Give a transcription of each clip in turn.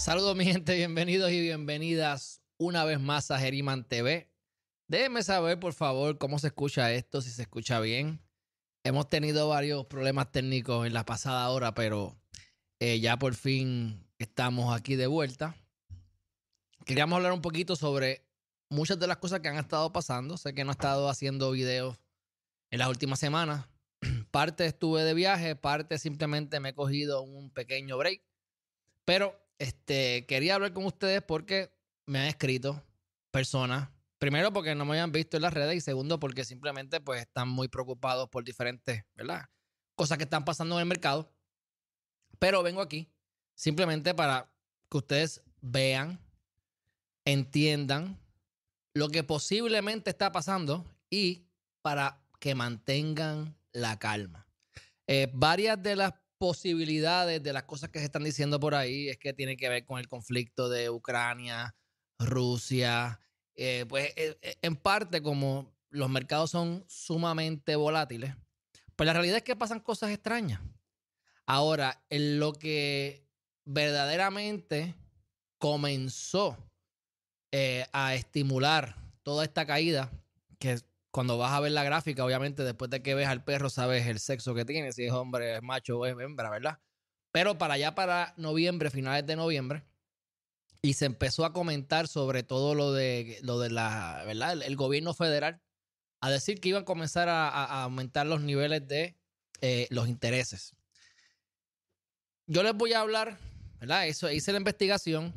Saludos mi gente, bienvenidos y bienvenidas una vez más a Geriman TV. Déjenme saber por favor cómo se escucha esto, si se escucha bien. Hemos tenido varios problemas técnicos en la pasada hora, pero eh, ya por fin estamos aquí de vuelta. Queríamos hablar un poquito sobre muchas de las cosas que han estado pasando. Sé que no he estado haciendo videos en las últimas semanas. Parte estuve de viaje, parte simplemente me he cogido un pequeño break. Pero este, quería hablar con ustedes porque me han escrito personas. Primero porque no me habían visto en las redes y segundo porque simplemente pues están muy preocupados por diferentes, ¿verdad? Cosas que están pasando en el mercado. Pero vengo aquí simplemente para que ustedes vean, entiendan lo que posiblemente está pasando y para que mantengan la calma. Eh, varias de las posibilidades de las cosas que se están diciendo por ahí es que tiene que ver con el conflicto de Ucrania, Rusia. Eh, pues eh, en parte como los mercados son sumamente volátiles, pues la realidad es que pasan cosas extrañas. Ahora, en lo que verdaderamente comenzó a estimular toda esta caída, que cuando vas a ver la gráfica, obviamente después de que ves al perro sabes el sexo que tiene, si es hombre, es macho o es hembra, ¿verdad? Pero para allá, para noviembre, finales de noviembre, y se empezó a comentar sobre todo lo de, lo de la, ¿verdad? El, gobierno federal, a decir que iban a comenzar a, aumentar los niveles de eh, los intereses. Yo les voy a hablar, ¿verdad? Eso, hice la investigación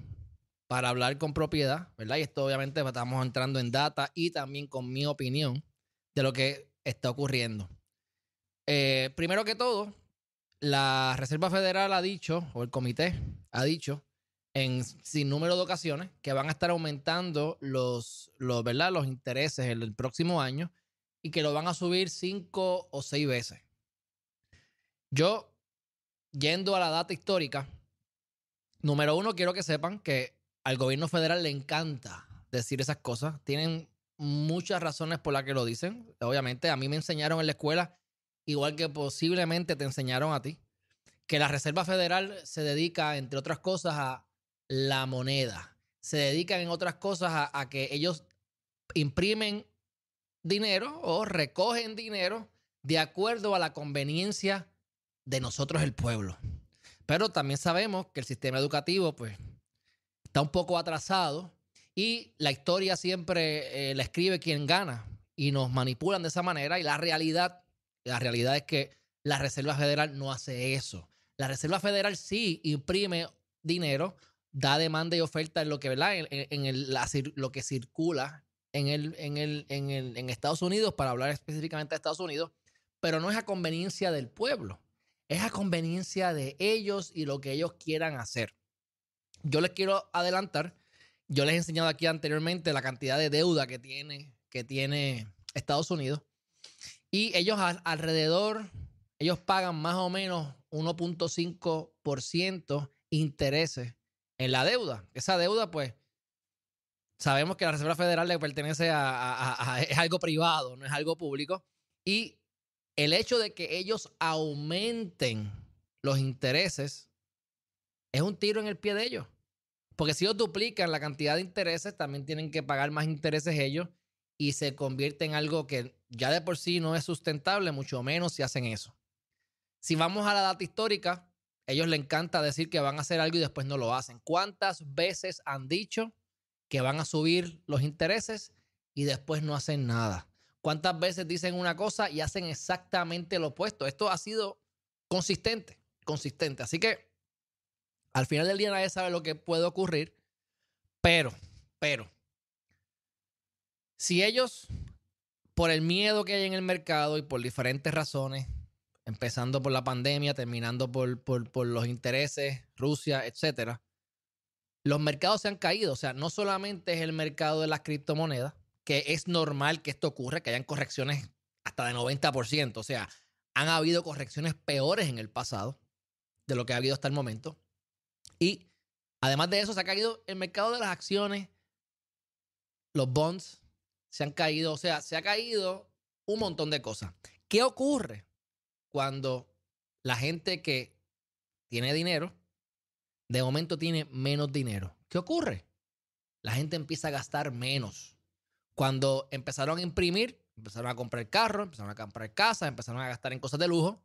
para hablar con propiedad, ¿verdad? Y esto obviamente estamos entrando en data y también con mi opinión de lo que está ocurriendo. Eh, primero que todo, la Reserva Federal ha dicho, o el comité ha dicho, en sin número de ocasiones, que van a estar aumentando los, los, ¿verdad? los intereses el, el próximo año y que lo van a subir cinco o seis veces. Yo, yendo a la data histórica, número uno, quiero que sepan que al gobierno federal le encanta decir esas cosas. Tienen muchas razones por las que lo dicen. Obviamente, a mí me enseñaron en la escuela, igual que posiblemente te enseñaron a ti, que la Reserva Federal se dedica, entre otras cosas, a la moneda. Se dedican, en otras cosas, a, a que ellos imprimen dinero o recogen dinero de acuerdo a la conveniencia de nosotros, el pueblo. Pero también sabemos que el sistema educativo, pues, está un poco atrasado y la historia siempre eh, la escribe quien gana y nos manipulan de esa manera y la realidad, la realidad es que la Reserva Federal no hace eso. La Reserva Federal sí imprime dinero, da demanda y oferta en lo que, ¿verdad? En, el, lo que circula en, en, el, en, el, en Estados Unidos, para hablar específicamente de Estados Unidos, pero no es a conveniencia del pueblo, es a conveniencia de ellos y lo que ellos quieran hacer. Yo les quiero adelantar, yo les he enseñado aquí anteriormente la cantidad de deuda que tiene, que tiene Estados Unidos. Y ellos alrededor, ellos pagan más o menos 1.5% intereses en la deuda. Esa deuda, pues, sabemos que la Reserva Federal le pertenece a, es algo privado, no es algo público. Y el hecho de que ellos aumenten los intereses es un tiro en el pie de ellos. Porque si ellos duplican la cantidad de intereses, también tienen que pagar más intereses ellos y se convierte en algo que ya de por sí no es sustentable, mucho menos si hacen eso. Si vamos a la data histórica, ellos les encanta decir que van a hacer algo y después no lo hacen. ¿Cuántas veces han dicho que van a subir los intereses y después no hacen nada? ¿Cuántas veces dicen una cosa y hacen exactamente lo opuesto? Esto ha sido consistente, consistente. Así que al final del día nadie sabe lo que puede ocurrir, pero, pero, si ellos, por el miedo que hay en el mercado y por diferentes razones, empezando por la pandemia, terminando por, por, los intereses, Rusia, etcétera, los mercados se han caído. O sea, no solamente es el mercado de las criptomonedas, que es normal que esto ocurra, que hayan correcciones hasta de 90%. O sea, han habido correcciones peores en el pasado de lo que ha habido hasta el momento. Y además de eso, se ha caído el mercado de las acciones, los bonds se han caído, o sea, se ha caído un montón de cosas. ¿Qué ocurre cuando la gente que tiene dinero de momento tiene menos dinero. ¿Qué ocurre? La gente empieza a gastar menos. Cuando empezaron a imprimir, empezaron a comprar carros, empezaron a comprar casas, empezaron a gastar en cosas de lujo.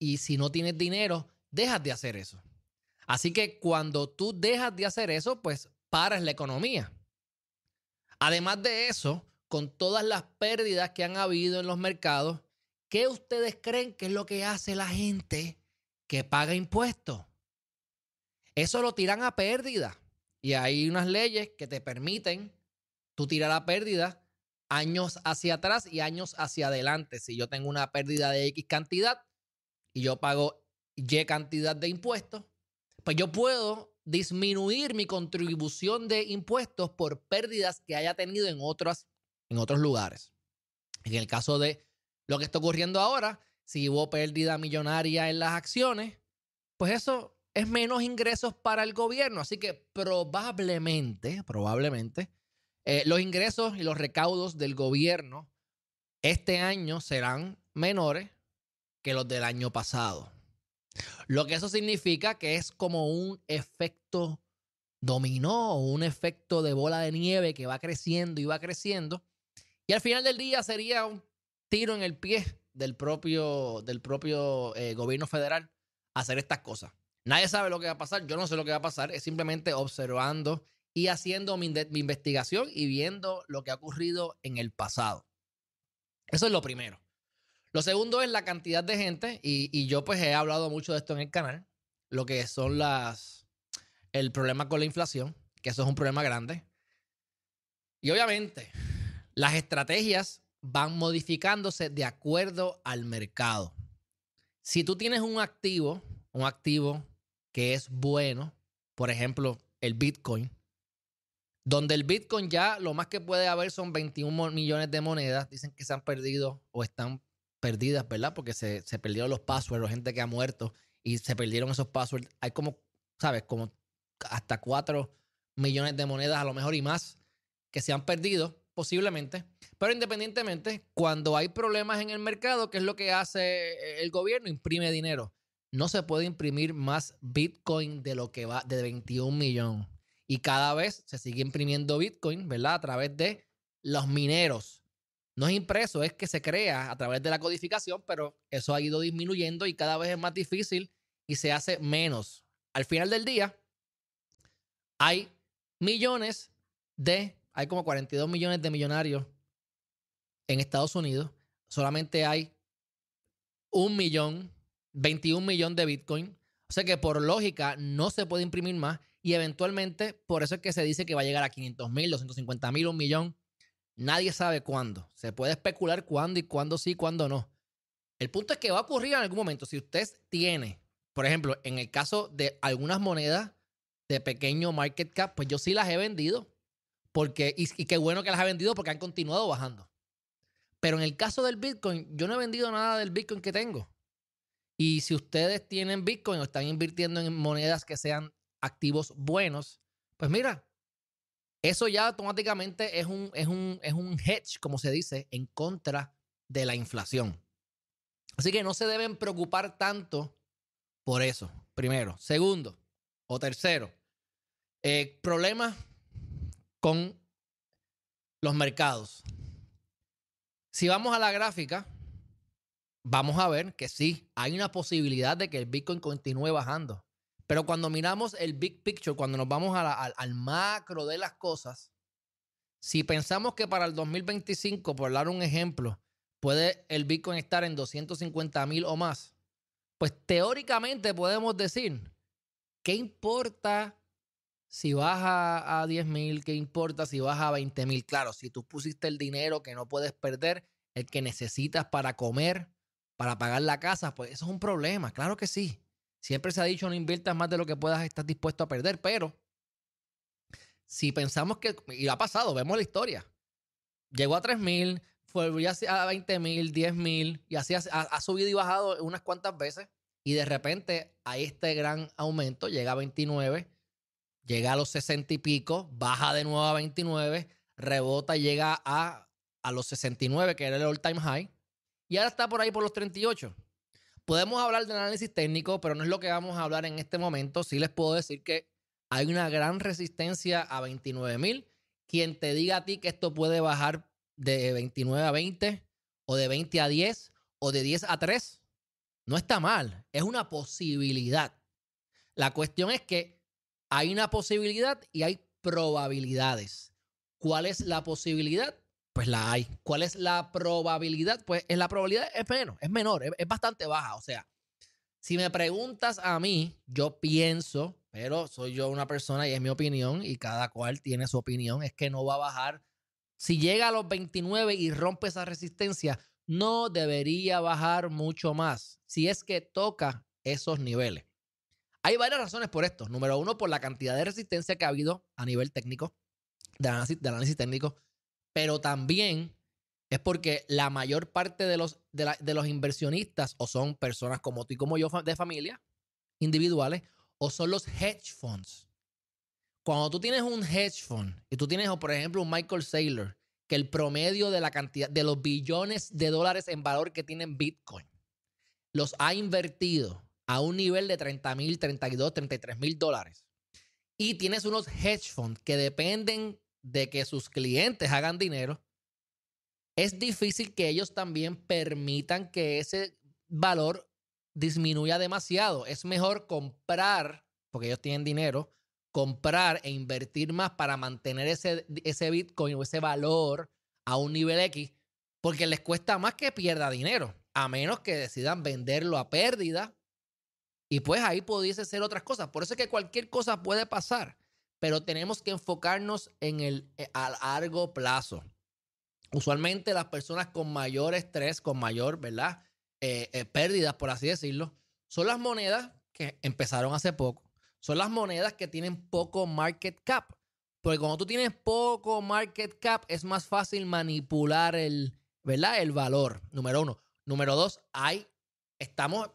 Y si no tienes dinero, dejas de hacer eso. Así que cuando tú dejas de hacer eso, pues paras la economía. Además de eso, con todas las pérdidas que han habido en los mercados, ¿qué ustedes creen que es lo que hace la gente que paga impuestos? Eso lo tiran a pérdida. Y hay unas leyes que te permiten tú tirar a pérdida años hacia atrás y años hacia adelante. Si yo tengo una pérdida de X cantidad y yo pago Y cantidad de impuestos, pues yo puedo disminuir mi contribución de impuestos por pérdidas que haya tenido en, otras, en otros lugares. En el caso de lo que está ocurriendo ahora, si hubo pérdida millonaria en las acciones, pues eso es menos ingresos para el gobierno. Así que probablemente, probablemente, eh, los ingresos y los recaudos del gobierno este año serán menores que los del año pasado. Lo que eso significa que es como un efecto dominó un efecto de bola de nieve que va creciendo y va creciendo. Y al final del día sería un tiro en el pie del propio, del propio eh, gobierno federal hacer estas cosas. Nadie sabe lo que va a pasar, yo no sé lo que va a pasar, es simplemente observando y haciendo mi, mi investigación y viendo lo que ha ocurrido en el pasado. Eso es lo primero. Lo segundo es la cantidad de gente, y, yo pues he hablado mucho de esto en el canal, lo que son las, el problema con la inflación, que eso es un problema grande. Y obviamente, las estrategias van modificándose de acuerdo al mercado. Si tú tienes un activo, un activo que es bueno, por ejemplo, el Bitcoin, donde el Bitcoin ya lo más que puede haber son 21 millones de monedas, dicen que se han perdido o están perdidas, ¿verdad? Porque se, se perdieron los passwords, gente que ha muerto y se perdieron esos passwords. Hay como, ¿sabes? Como hasta 4 millones de monedas a lo mejor y más que se han perdido, posiblemente. Pero independientemente, cuando hay problemas en el mercado, ¿qué es lo que hace el gobierno? Imprime dinero. No se puede imprimir más Bitcoin de lo que va de 21 millones. Y cada vez se sigue imprimiendo Bitcoin, ¿verdad? A través de los mineros no es impreso, es que se crea a través de la codificación, pero eso ha ido disminuyendo y cada vez es más difícil y se hace menos. Al final del día, hay millones de, hay como 42 millones de millonarios en Estados Unidos. Solamente hay un millón, 21 millones de Bitcoin. O sea que por lógica no se puede imprimir más y eventualmente por eso es que se dice que va a llegar a 500 mil, 250 mil, un millón Nadie sabe cuándo. Se puede especular cuándo y cuándo sí, cuándo no. El punto es que va a ocurrir en algún momento. Si usted tiene, por ejemplo, en el caso de algunas monedas de pequeño market cap, pues yo sí las he vendido. Porque, y, qué bueno que las he vendido porque han continuado bajando. Pero en el caso del Bitcoin, yo no he vendido nada del Bitcoin que tengo. Y si ustedes tienen Bitcoin o están invirtiendo en monedas que sean activos buenos, pues mira, eso ya automáticamente es un, es un, es un hedge, como se dice, en contra de la inflación. Así que no se deben preocupar tanto por eso, primero. Segundo o tercero, eh, problemas con los mercados. Si vamos a la gráfica, vamos a ver que sí, hay una posibilidad de que el Bitcoin continúe bajando. Pero cuando miramos el big picture, cuando nos vamos al macro de las cosas, si pensamos que para el 2025, por dar un ejemplo, puede el Bitcoin estar en 250 mil o más, pues teóricamente podemos decir, ¿qué importa si baja a 10 mil? ¿Qué importa si baja a 20 mil? Claro, si tú pusiste el dinero que no puedes perder, el que necesitas para comer, para pagar la casa, pues eso es un problema, claro que sí. Siempre se ha dicho no inviertas más de lo que puedas estar dispuesto a perder, pero si pensamos que, y ha pasado, vemos la historia, llegó a 3 mil, fue a 20 mil, 10 mil, y así ha, subido y bajado unas cuantas veces, y de repente hay este gran aumento, llega a 29, llega a los 60 y pico, baja de nuevo a 29, rebota y llega a, a los 69, que era el all time high, y ahora está por ahí por los 38. Podemos hablar de análisis técnico, pero no es lo que vamos a hablar en este momento. Sí les puedo decir que hay una gran resistencia a 29 mil. Quien te diga a ti que esto puede bajar de 29 a 20 o de 20 a 10 o de 10 a 3, no está mal. Es una posibilidad. La cuestión es que hay una posibilidad y hay probabilidades. ¿Cuál es la posibilidad? Pues la hay. ¿Cuál es la probabilidad? Pues la probabilidad es menos, es menor, es, bastante baja. O sea, si me preguntas a mí, yo pienso, pero soy yo una persona y es mi opinión y cada cual tiene su opinión, es que no va a bajar. Si llega a los 29 y rompe esa resistencia, no debería bajar mucho más si es que toca esos niveles. Hay varias razones por esto. Número uno, por la cantidad de resistencia que ha habido a nivel técnico, de análisis, técnico, pero también es porque la mayor parte de los, de, los inversionistas o son personas como tú y como yo de familia, individuales, o son los hedge funds. Cuando tú tienes un hedge fund y tú tienes, por ejemplo, un Michael Saylor, que el promedio de la cantidad de los billones de dólares en valor que tienen Bitcoin los ha invertido a un nivel de 30 mil, 32, 33 mil dólares. Y tienes unos hedge funds que dependen de que sus clientes hagan dinero. Es difícil que ellos también permitan que ese valor disminuya demasiado. Es mejor comprar, porque ellos tienen dinero, comprar e invertir más para mantener ese, ese Bitcoin o ese valor a un nivel X, porque les cuesta más que pierda dinero, a menos que decidan venderlo a pérdida y pues ahí pudiese ser otras cosas. Por eso es que cualquier cosa puede pasar, pero tenemos que enfocarnos en el eh, a largo plazo. Usualmente las personas con mayor estrés, con mayor, ¿verdad? Eh, eh, pérdidas, por así decirlo, son las monedas que empezaron hace poco. Son las monedas que tienen poco market cap. Porque cuando tú tienes poco market cap, es más fácil manipular el, ¿verdad? El valor, número uno. Número dos, hay, estamos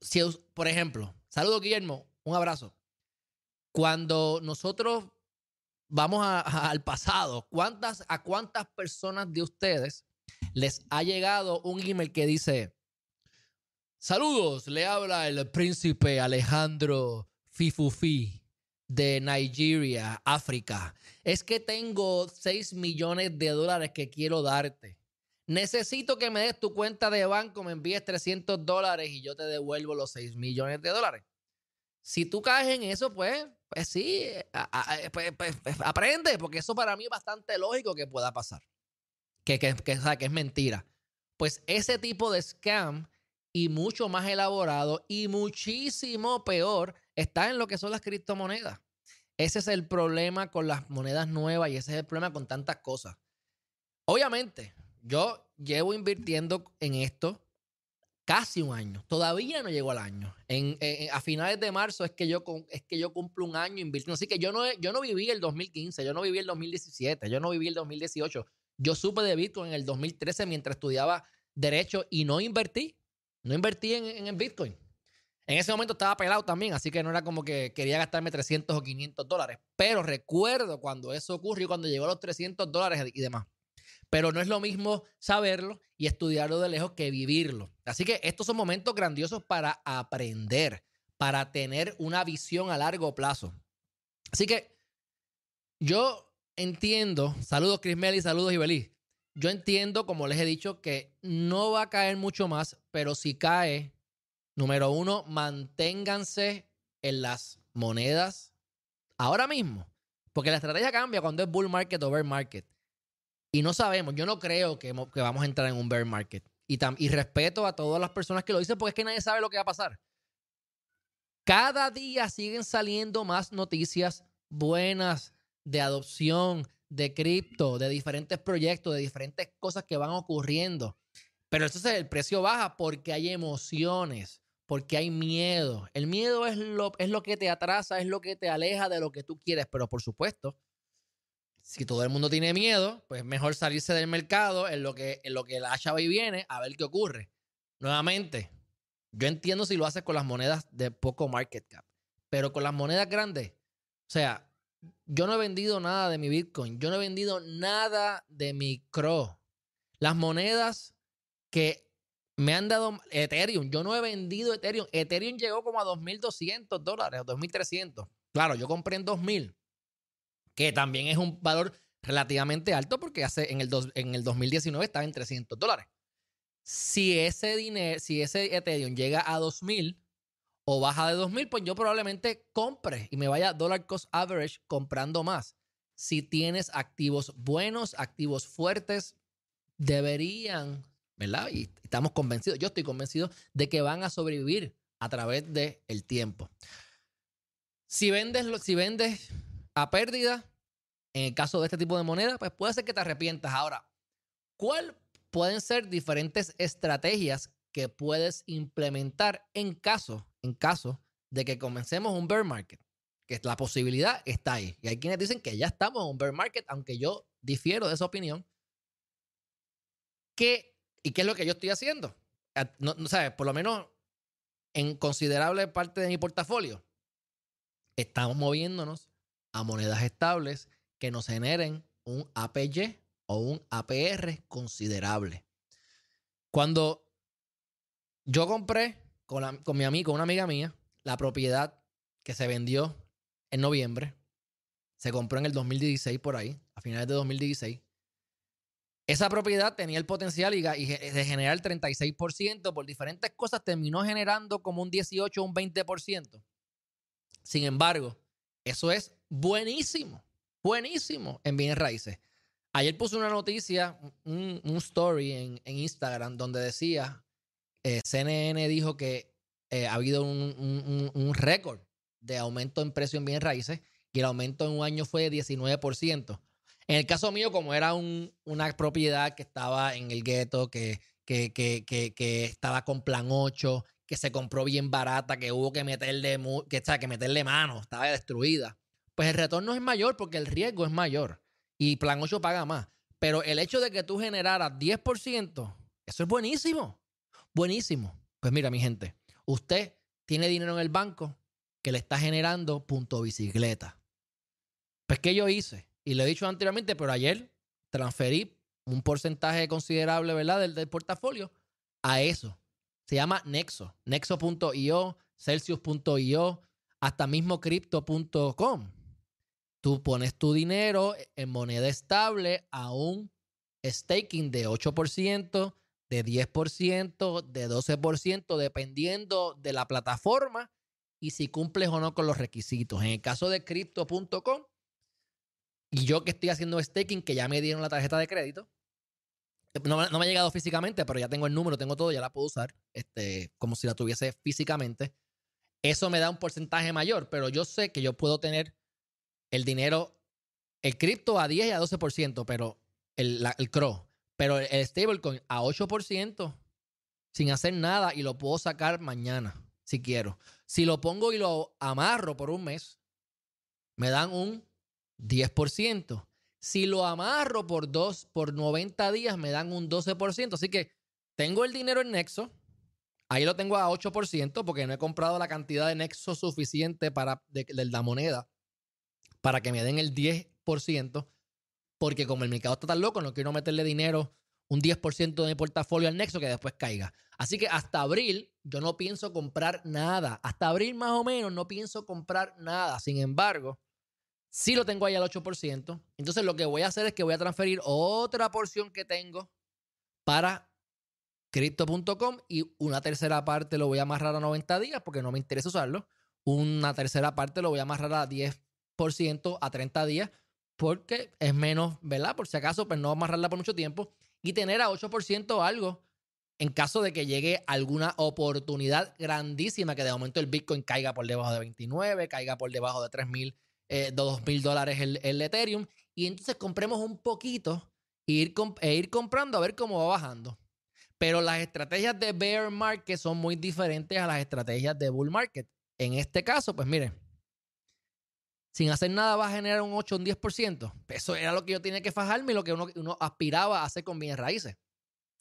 si, por ejemplo, saludo Guillermo, un abrazo. Cuando nosotros vamos al pasado, ¿cuántas, ¿a cuántas personas de ustedes les ha llegado un email que dice, saludos, le habla el príncipe Alejandro Fifufi de Nigeria, África. Es que tengo 6 millones de dólares que quiero darte. Necesito que me des tu cuenta de banco, me envíes 300 dólares y yo te devuelvo los 6 millones de dólares. Si tú caes en eso, pues, pues sí, pues, pues, pues, aprende, porque eso para mí es bastante lógico que pueda pasar. Que, que, que, que es mentira. Pues ese tipo de scam y mucho más elaborado y muchísimo peor está en lo que son las criptomonedas. Ese es el problema con las monedas nuevas y ese es el problema con tantas cosas. Obviamente, yo llevo invirtiendo en esto casi un año. Todavía no llegó al año. En, a finales de marzo es que yo es que yo cumplo un año invirtiendo. Así que yo no, yo no viví el 2015, yo no viví el 2017, yo no viví el 2018. Yo supe de Bitcoin en el 2013 mientras estudiaba Derecho y no invertí. No invertí en, en el Bitcoin. En ese momento estaba pelado también, así que no era como que quería gastarme 300 o 500 dólares. Pero recuerdo cuando eso ocurrió, cuando llegó a los 300 dólares y demás. Pero no es lo mismo saberlo y estudiarlo de lejos que vivirlo. Así que estos son momentos grandiosos para aprender, para tener una visión a largo plazo. Así que yo entiendo, saludos Crismeli, saludos Ibelí. Yo entiendo, como les he dicho, que no va a caer mucho más, pero si cae, número uno, manténganse en las monedas ahora mismo. Porque la estrategia cambia cuando es bull market o bear market. Y no sabemos, yo no creo que, vamos a entrar en un bear market. Y, y respeto a todas las personas que lo dicen porque es que nadie sabe lo que va a pasar. Cada día siguen saliendo más noticias buenas de adopción, de cripto, de diferentes proyectos, de diferentes cosas que van ocurriendo. Pero entonces el precio baja porque hay emociones, porque hay miedo. El miedo es lo, es lo que te atrasa, es lo que te aleja de lo que tú quieres. Pero por supuesto, si todo el mundo tiene miedo, pues mejor salirse del mercado en lo que, en lo que la chava y viene a ver qué ocurre. Nuevamente, yo entiendo si lo haces con las monedas de poco market cap, pero con las monedas grandes, o sea, yo no he vendido nada de mi Bitcoin, yo no he vendido nada de mi CRO. Las monedas que Me han dado Ethereum. Yo no he vendido Ethereum. Ethereum llegó como a 2.200 dólares o 2.300. Claro, yo compré en 2.000, que también es un valor relativamente alto porque hace en el, en el 2019 estaba en 300 dólares. Si ese dinero, si ese Ethereum llega a 2.000 o baja de 2.000, pues yo probablemente compre y me vaya dollar cost average comprando más. Si tienes activos buenos, activos fuertes, deberían ¿verdad? Y estamos convencidos, yo estoy convencido de que van a sobrevivir a través del el tiempo. Si vendes, si vendes a pérdida, en el caso de este tipo de moneda, pues puede ser que te arrepientas. Ahora, ¿cuáles pueden ser diferentes estrategias que puedes implementar en caso, en caso de que comencemos un bear market? Que la posibilidad está ahí. Y hay quienes dicen que ya estamos en un bear market, aunque yo difiero de esa opinión. ¿Qué ¿Y qué es lo que yo estoy haciendo? No, no sabes, por lo menos en considerable parte de mi portafolio, estamos moviéndonos a monedas estables que nos generen un APY o un APR considerable. Cuando yo compré con, con mi amigo, una amiga mía, la propiedad que se vendió en noviembre, se compró en el 2016 por ahí, a finales de 2016. Esa propiedad tenía el potencial y, de generar 36%, por diferentes cosas terminó generando como un 18 o un 20%. Sin embargo, eso es buenísimo, buenísimo en bienes raíces. Ayer puse una noticia, un, story en, Instagram donde decía, eh, CNN dijo que eh, ha habido un, récord de aumento en precio en bienes raíces y el aumento en un año fue de 19%. En el caso mío, como era una propiedad que estaba en el gueto, que, que, estaba con plan 8, que se compró bien barata, que hubo que meterle, que, que meterle mano, estaba destruida, pues el retorno es mayor porque el riesgo es mayor y plan 8 paga más. Pero el hecho de que tú generaras 10%, eso es buenísimo. Buenísimo. Pues mira, mi gente, usted tiene dinero en el banco que le está generando punto bicicleta. Pues, ¿qué yo hice? Y lo he dicho anteriormente, pero ayer transferí un porcentaje considerable, ¿verdad? Del, portafolio a eso. Se llama Nexo. Nexo.io, Celsius.io, hasta mismo crypto.com. Tú pones tu dinero en moneda estable a un staking de 8%, de 10%, de 12%, dependiendo de la plataforma y si cumples o no con los requisitos. En el caso de crypto.com, y yo que estoy haciendo staking, que ya me dieron la tarjeta de crédito, no, me ha llegado físicamente, pero ya tengo el número, tengo todo, ya la puedo usar, este, como si la tuviese físicamente. Eso me da un porcentaje mayor, pero yo sé que yo puedo tener el dinero, el cripto a 10 y a 12%, pero el, el CRO, pero el, el stablecoin a 8% sin hacer nada y lo puedo sacar mañana, si quiero. Si lo pongo y lo amarro por un mes, me dan un 10%. Si lo amarro por, dos, por 90 días, me dan un 12%. Así que tengo el dinero en Nexo. Ahí lo tengo a 8% porque no he comprado la cantidad de Nexo suficiente para, de, la moneda para que me den el 10%. Porque como el mercado está tan loco, no quiero meterle dinero, un 10% de mi portafolio al Nexo que después caiga. Así que hasta abril yo no pienso comprar nada. Hasta abril más o menos no pienso comprar nada. Sin embargo, si lo tengo ahí al 8%. Entonces lo que voy a hacer es que voy a transferir otra porción que tengo para crypto.com y una tercera parte lo voy a amarrar a 90 días porque no me interesa usarlo. Una tercera parte lo voy a amarrar a 10% a 30 días porque es menos, ¿verdad? Por si acaso, pues no amarrarla por mucho tiempo y tener a 8% algo en caso de que llegue alguna oportunidad grandísima que de momento el Bitcoin caiga por debajo de 29, caiga por debajo de 3000 eh, dos mil dólares el, Ethereum. Y entonces compremos un poquito e ir, e ir comprando a ver cómo va bajando. Pero las estrategias de bear market son muy diferentes a las estrategias de bull market. En este caso, pues miren, sin hacer nada va a generar un 8 o un 10%. Eso era lo que yo tenía que fajarme y lo que uno, uno aspiraba a hacer con bienes raíces.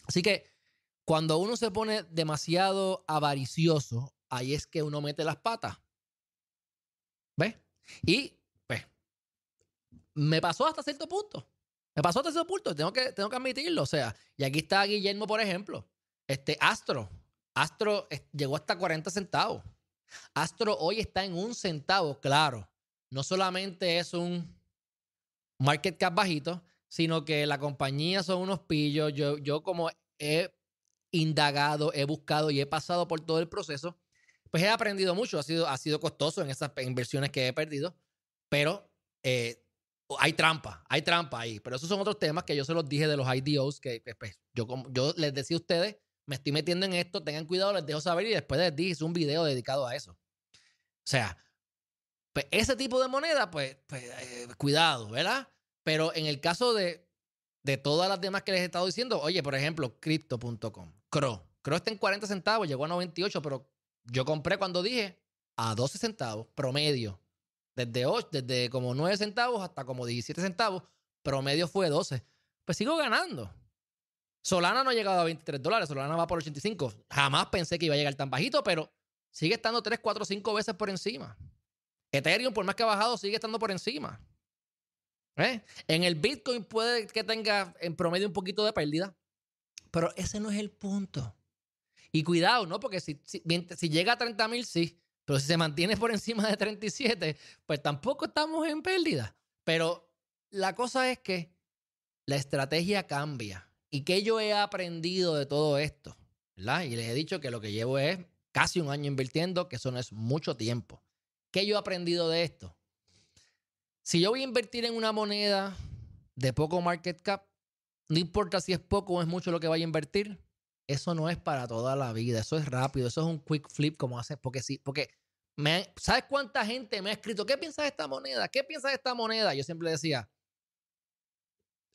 Así que cuando uno se pone demasiado avaricioso, ahí es que uno mete las patas. ¿Ves? Y, pues, me pasó hasta cierto punto. Me pasó hasta cierto punto, tengo que, tengo que admitirlo. O sea, y aquí está Guillermo, por ejemplo. Este, Astro. Astro llegó hasta 40 centavos. Astro hoy está en un centavo, claro. No solamente es un market cap bajito, sino que la compañía son unos pillos. Yo, yo como he indagado, he buscado y he pasado por todo el proceso, pues he aprendido mucho. Ha sido, ha sido costoso en esas inversiones que he perdido, pero eh, hay trampa, hay trampa ahí. Pero esos son otros temas que yo se los dije de los IDOs, que pues, yo, yo les decía a ustedes, me estoy metiendo en esto, tengan cuidado, les dejo saber y después les dije, un video dedicado a eso. O sea, pues ese tipo de moneda, pues, pues eh, cuidado, ¿verdad? Pero en el caso de, de todas las demás que les he estado diciendo, oye, por ejemplo, crypto.com, CRO. CRO está en 40 centavos, llegó a 98, pero yo compré cuando dije a 12 centavos, promedio. Desde, 8, desde como 9 centavos hasta como 17 centavos, promedio fue 12. Pues sigo ganando. Solana no ha llegado a 23 dólares, Solana va por 85. Jamás pensé que iba a llegar tan bajito, pero sigue estando 3, 4, 5 veces por encima. Ethereum, por más que ha bajado, sigue estando por encima. ¿Eh? En el Bitcoin puede que tenga en promedio un poquito de pérdida, pero ese no es el punto. Y cuidado, ¿no? Porque si, si, llega a 30 mil, sí, pero si se mantiene por encima de 37, pues tampoco estamos en pérdida. Pero la cosa es que la estrategia cambia. ¿Y qué yo he aprendido de todo esto? ¿verdad? Y les he dicho que lo que llevo es casi un año invirtiendo, que eso no es mucho tiempo. ¿Qué yo he aprendido de esto? Si yo voy a invertir en una moneda de poco market cap, no importa si es poco o es mucho lo que vaya a invertir, eso no es para toda la vida, eso es rápido, eso es un quick flip como hace, porque sí, porque me, ¿sabes cuánta gente me ha escrito, ¿qué piensas de esta moneda? ¿Qué piensas de esta moneda? Yo siempre decía,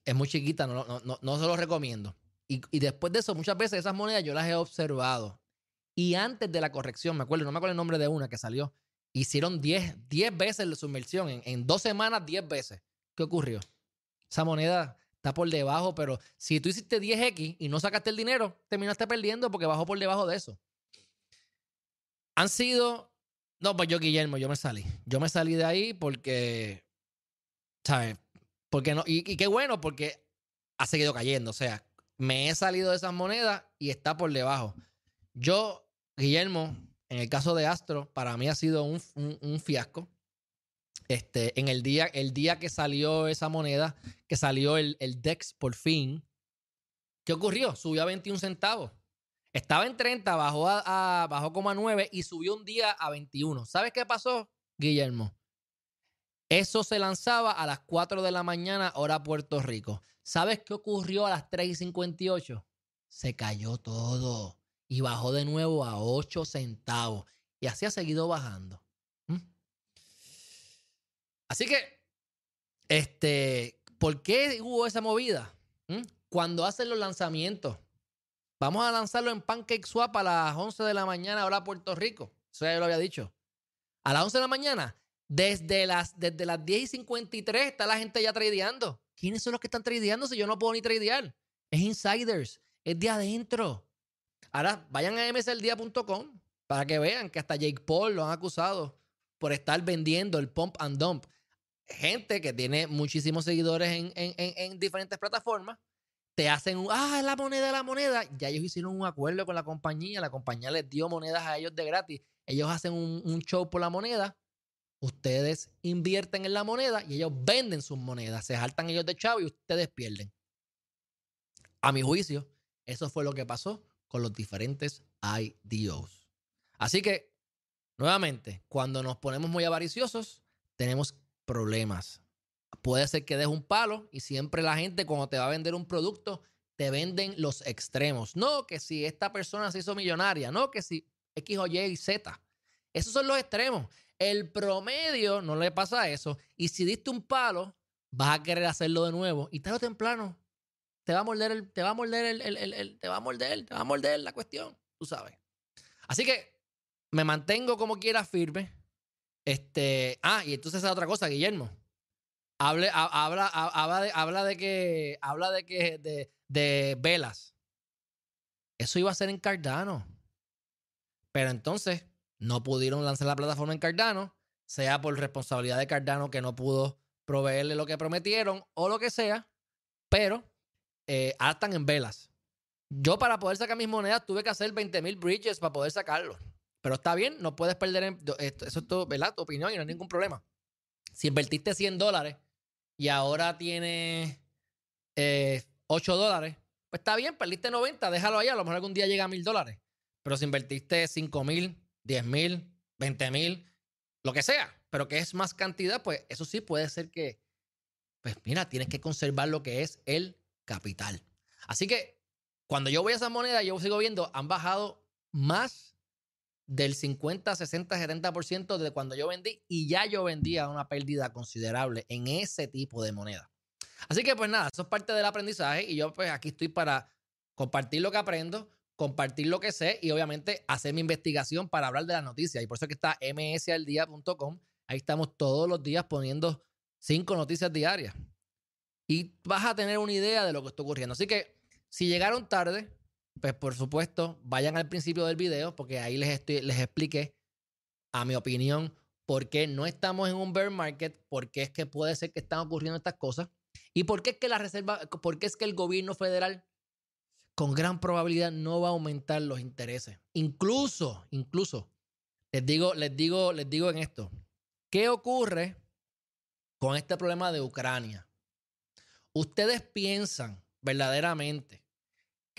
es muy chiquita, no, no, no, se lo recomiendo. Y, y, después de eso, muchas veces esas monedas yo las he observado. Y antes de la corrección, me acuerdo, no me acuerdo el nombre de una que salió, hicieron 10, veces la submersión. En, en dos semanas, 10 veces. ¿Qué ocurrió? Esa moneda está por debajo, pero si tú hiciste 10X y no sacaste el dinero, terminaste perdiendo porque bajó por debajo de eso. Han sido. No, pues yo, Guillermo, yo me salí. Yo me salí de ahí porque. ¿Sabes? Porque no, y, qué bueno, porque ha seguido cayendo. O sea, me he salido de esas monedas y está por debajo. Yo, Guillermo, en el caso de Astro, para mí ha sido un, fiasco. Este, en el día, el día que salió esa moneda, que salió el, el DEX por fin, ¿qué ocurrió? Subió a 21 centavos. Estaba en 30, bajó a, a bajó como a 9 y subió un día a 21. ¿Sabes qué pasó, Guillermo? Eso se lanzaba a las 4 de la mañana, hora Puerto Rico. ¿Sabes qué ocurrió a las 3 y 58? Se cayó todo y bajó de nuevo a 8 centavos. Y así ha seguido bajando. Así que, este, ¿por qué hubo esa movida? ¿Mm? Cuando hacen los lanzamientos, vamos a lanzarlo en PancakeSwap a las 11 de la mañana, hora Puerto Rico. Eso ya lo había dicho. A las 11 de la mañana desde las, desde las 10 y 53 está la gente ya tradeando. ¿Quiénes son los que están tradeando si yo no puedo ni tradear? Es insiders, es de adentro. Ahora vayan a msldía.com para que vean que hasta Jake Paul lo han acusado por estar vendiendo el pump and dump. Gente que tiene muchísimos seguidores en, en diferentes plataformas te hacen un, ah, la moneda, la moneda. Ya ellos hicieron un acuerdo con la compañía, la compañía les dio monedas a ellos de gratis. Ellos hacen un, un show por la moneda Ustedes invierten en la moneda y ellos venden sus monedas. Se saltan ellos de chavo y ustedes pierden. A mi juicio, eso fue lo que pasó con los diferentes IDOs. Así que, nuevamente, cuando nos ponemos muy avariciosos, tenemos problemas. Puede ser que des un palo y siempre la gente cuando te va a vender un producto, te venden los extremos. No que si esta persona se hizo millonaria, no que si X o Y y Z. Esos son los extremos. El promedio no le pasa eso. Y si diste un palo, vas a querer hacerlo de nuevo. Y tarde o temprano te va a morder el, te va a morder el, el, te va a morder, te va a morder la cuestión. Tú sabes. Así que me mantengo como quiera firme. Este. Ah, y entonces esa otra cosa, Guillermo. Hable, habla, habla, de, habla de que. Habla de que. De, de velas. Eso iba a ser en Cardano. Pero entonces no pudieron lanzar la plataforma en Cardano, sea por responsabilidad de Cardano que no pudo proveerle lo que prometieron o lo que sea, pero eh, en velas. Yo para poder sacar mis monedas tuve que hacer 20 mil bridges para poder sacarlo. Pero está bien, no puedes perder. En, eso es ¿verdad? tu opinión y no hay ningún problema. Si invertiste 100 dólares y ahora tienes 8 eh, dólares, pues está bien, perdiste 90, déjalo ahí. A lo mejor algún día llega a 1000 dólares. Pero si invertiste 5 mil, 10 mil, 20 mil, lo que sea, pero que es más cantidad, pues eso sí puede ser que, pues mira, tienes que conservar lo que es el capital. Así que cuando yo voy a esa moneda, yo sigo viendo, han bajado más del 50, 60, 70% de cuando yo vendí y ya yo vendía una pérdida considerable en ese tipo de moneda. Así que pues nada, eso es parte del aprendizaje y yo pues aquí estoy para compartir lo que aprendo, compartir lo que sé y obviamente hacer mi investigación para hablar de las noticias. Y por eso es que está msaldia.com. Ahí estamos todos los días poniendo cinco noticias diarias. Y vas a tener una idea de lo que está ocurriendo. Así que si llegaron tarde, pues por supuesto, vayan al principio del video porque ahí les, estoy, les expliqué, a mi opinión, por qué no estamos en un bear market, por qué es que puede ser que están ocurriendo estas cosas y por qué es que la reserva, por qué es que el gobierno federal con gran probabilidad no va a aumentar los intereses. Incluso, incluso, les digo, les digo, les digo en esto, ¿qué ocurre con este problema de Ucrania? ¿Ustedes piensan verdaderamente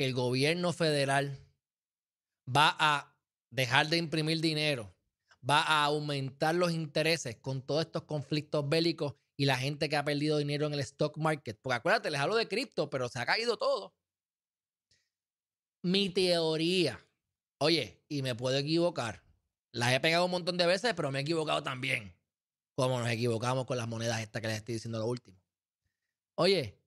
que el gobierno federal va a dejar de imprimir dinero, va a aumentar los intereses con todos estos conflictos bélicos y la gente que ha perdido dinero en el stock market. Porque acuérdate, les hablo de cripto, pero se ha caído todo. Mi teoría, oye, y me puedo equivocar. Las he pegado un montón de veces, pero me he equivocado también. Como nos equivocamos con las monedas estas que les estoy diciendo lo último. Oye,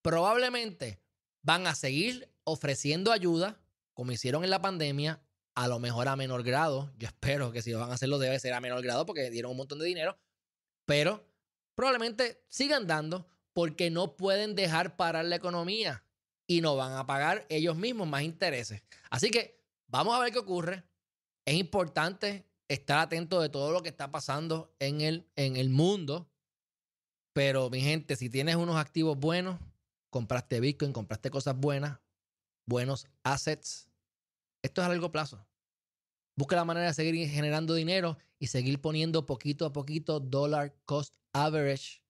probablemente van a seguir ofreciendo ayuda, como hicieron en la pandemia, a lo mejor a menor grado. Yo espero que si van a hacerlo debe ser a menor grado porque dieron un montón de dinero, pero probablemente sigan dando porque no pueden dejar parar la economía y no van a pagar ellos mismos más intereses. Así que vamos a ver qué ocurre. Es importante estar atento de todo lo que está pasando en el, en el mundo. Pero mi gente, si tienes unos activos buenos, compraste Bitcoin, compraste cosas buenas, buenos assets. Esto es a largo plazo. Busca la manera de seguir generando dinero y seguir poniendo poquito a poquito dollar cost average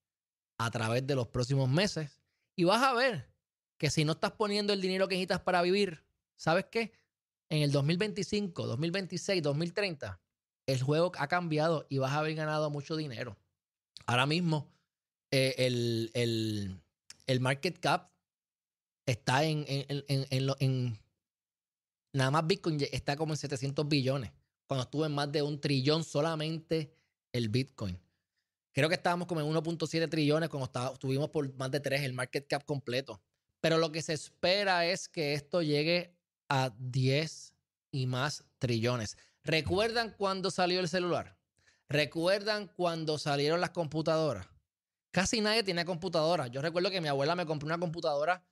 a través de los próximos meses. Y vas a ver que si no estás poniendo el dinero que necesitas para vivir, ¿sabes qué? En el 2025, 2026, 2030, el juego ha cambiado y vas a haber ganado mucho dinero. Ahora mismo, eh, el, el, el market cap está en, en, en, en, Nada más Bitcoin está como en 700 billones. Cuando estuvo en más de un trillón solamente el Bitcoin. Creo que estábamos como en 1.7 trillones cuando estuvimos por más de 3 el market cap completo. Pero lo que se espera es que esto llegue a 10 y más trillones. ¿Recuerdan cuando salió el celular? ¿Recuerdan cuando salieron las computadoras? Casi nadie tiene computadora. Yo recuerdo que mi abuela me compró una computadora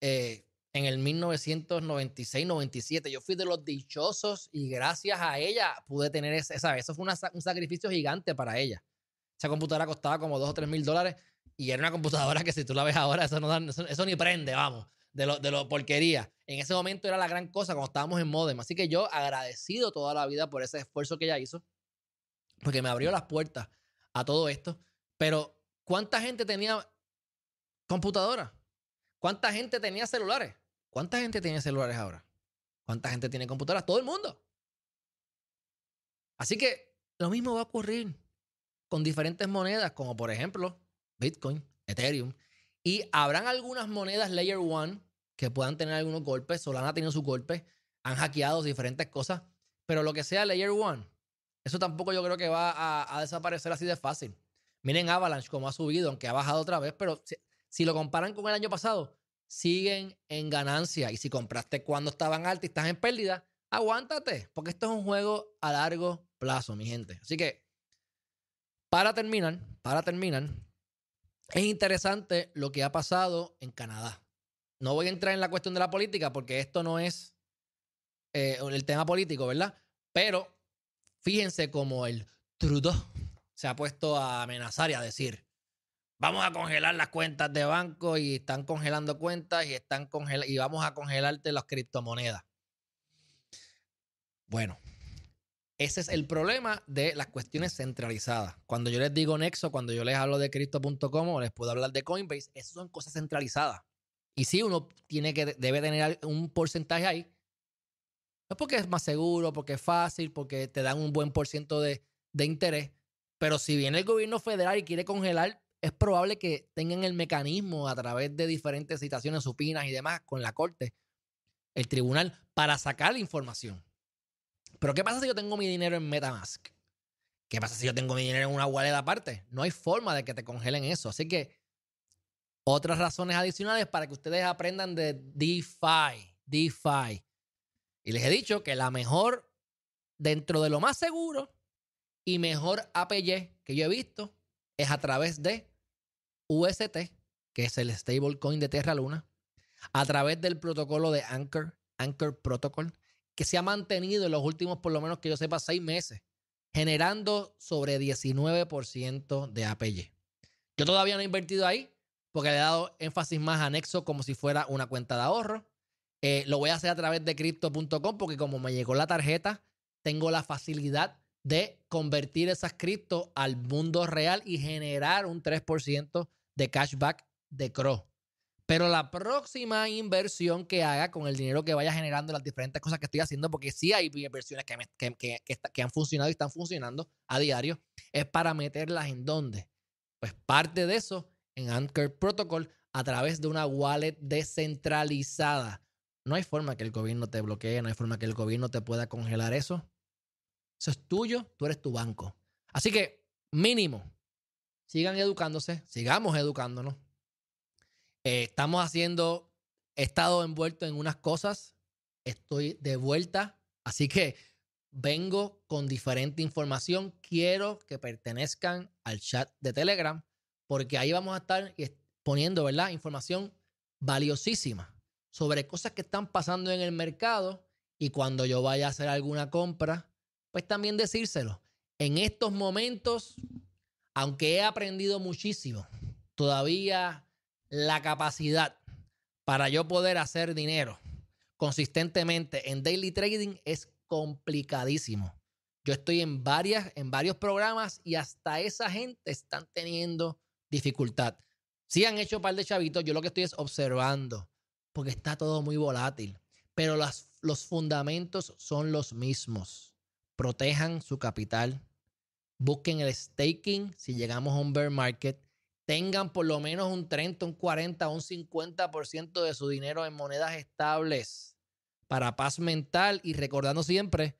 eh, en el 1996-97. Yo fui de los dichosos y gracias a ella pude tener esa. Eso fue un sacrificio gigante para ella. Esa computadora costaba como 2 o 3 mil dólares y era una computadora que si tú la ves ahora, eso, no eso, ni prende, vamos, de lo, de lo porquería. En ese momento era la gran cosa cuando estábamos en modem. Así que yo agradecido toda la vida por ese esfuerzo que ella hizo, porque me abrió las puertas a todo esto. Pero ¿Cuánta gente tenía computadora? ¿Cuánta gente tenía celulares? ¿Cuánta gente tiene celulares ahora? ¿Cuánta gente tiene computadoras? Todo el mundo. Así que lo mismo va a ocurrir con diferentes monedas, como por ejemplo Bitcoin, Ethereum. Y habrán algunas monedas Layer 1 que puedan tener algunos golpes. Solana ha tenido sus golpes. Han hackeado diferentes cosas. Pero lo que sea Layer 1, eso tampoco yo creo que va a, a desaparecer así de fácil. Miren Avalanche como ha subido, aunque ha bajado otra vez, pero si, lo comparan con el año pasado, siguen en ganancia. Y si compraste cuando estaban altos y estás en pérdida, aguántate, porque esto es un juego a largo plazo, mi gente. Así que, para terminar, para terminar, es interesante lo que ha pasado en Canadá. No voy a entrar en la cuestión de la política porque esto no es eh, el tema político, ¿verdad? Pero fíjense como el Trudeau se ha puesto a amenazar y a decir, vamos a congelar las cuentas de banco y están congelando cuentas y, están congel y vamos a congelarte las criptomonedas. Bueno, ese es el problema de las cuestiones centralizadas. Cuando yo les digo Nexo, cuando yo les hablo de crypto.com o les puedo hablar de Coinbase, esas son cosas centralizadas. Y sí, uno tiene que, debe tener un porcentaje ahí. No es porque es más seguro, porque es fácil, porque te dan un buen por de, de interés. Pero si viene el gobierno federal y quiere congelar, es probable que tengan el mecanismo a través de diferentes citaciones supinas y demás con la corte, el tribunal, para sacar la información. Pero ¿qué pasa si yo tengo mi dinero en Metamask? ¿Qué pasa si yo tengo mi dinero en una wallet aparte? No hay forma de que te congelen eso. Así que otras razones adicionales para que ustedes aprendan de DeFi. DeFi. Y les he dicho que la mejor, dentro de lo más seguro y mejor APY que yo he visto, es a través de UST, que es el stablecoin de Terra Luna, a través del protocolo de Anchor, Anchor Protocol, que se ha mantenido en los últimos, por lo menos que yo sepa, seis meses, generando sobre 19% de APY. Yo todavía no he invertido ahí porque le he dado énfasis más a Nexo como si fuera una cuenta de ahorro. Eh, lo voy a hacer a través de crypto.com porque como me llegó la tarjeta, tengo la facilidad de convertir esas cripto al mundo real y generar un 3% de cashback de CRO. Pero la próxima inversión que haga con el dinero que vaya generando las diferentes cosas que estoy haciendo, porque sí hay inversiones que, que, han funcionado y están funcionando a diario, es para meterlas en dónde. Pues parte de eso en Anchor Protocol a través de una wallet descentralizada. No hay forma que el gobierno te bloquee, no hay forma que el gobierno te pueda congelar eso. Eso es tuyo, tú eres tu banco. Así que, mínimo, sigan educándose, sigamos educándonos eh, estamos haciendo, he estado envuelto en unas cosas, estoy de vuelta, así que vengo con diferente información. Quiero que pertenezcan al chat de Telegram, porque ahí vamos a estar poniendo, ¿verdad? Información valiosísima sobre cosas que están pasando en el mercado y cuando yo vaya a hacer alguna compra, pues también decírselo. En estos momentos, aunque he aprendido muchísimo, todavía la capacidad para yo poder hacer dinero consistentemente en daily trading es complicadísimo. Yo estoy en varias, en varios programas y hasta esa gente están teniendo dificultad. Si han hecho un par de chavitos, yo lo que estoy es observando, porque está todo muy volátil. Pero los fundamentos son los mismos. Protejan su capital. Busquen el staking si llegamos a un bear market tengan por lo menos un 30, un 40, un 50% de su dinero en monedas estables para paz mental y recordando siempre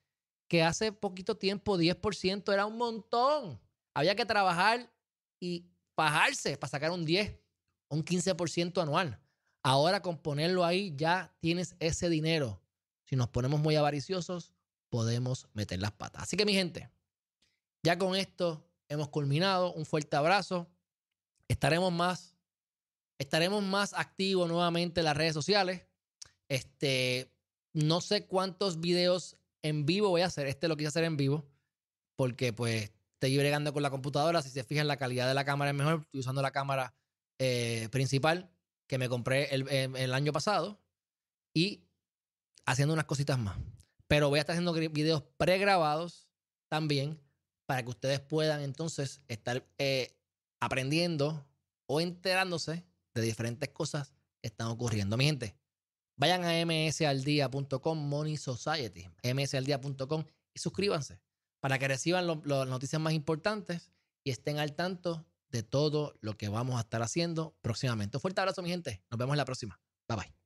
que hace poquito tiempo 10% era un montón. Había que trabajar y bajarse para sacar un 10, un 15% anual. Ahora con ponerlo ahí ya tienes ese dinero. Si nos ponemos muy avariciosos, podemos meter las patas. Así que mi gente, ya con esto hemos culminado. Un fuerte abrazo estaremos más, estaremos más activos nuevamente en las redes sociales. Este, no sé cuántos videos en vivo voy a hacer. Este lo quise hacer en vivo porque pues estoy bregando con la computadora. Si se fijan, la calidad de la cámara es mejor. Estoy usando la cámara eh, principal que me compré el, el, año pasado y haciendo unas cositas más. Pero voy a estar haciendo videos pregrabados también para que ustedes puedan entonces estar eh, aprendiendo o enterándose de diferentes cosas que están ocurriendo. Mi gente, vayan a msaldia.com, Money Society, msaldia.com y suscríbanse para que reciban las noticias más importantes y estén al tanto de todo lo que vamos a estar haciendo próximamente. Un fuerte abrazo, mi gente. Nos vemos en la próxima. Bye bye.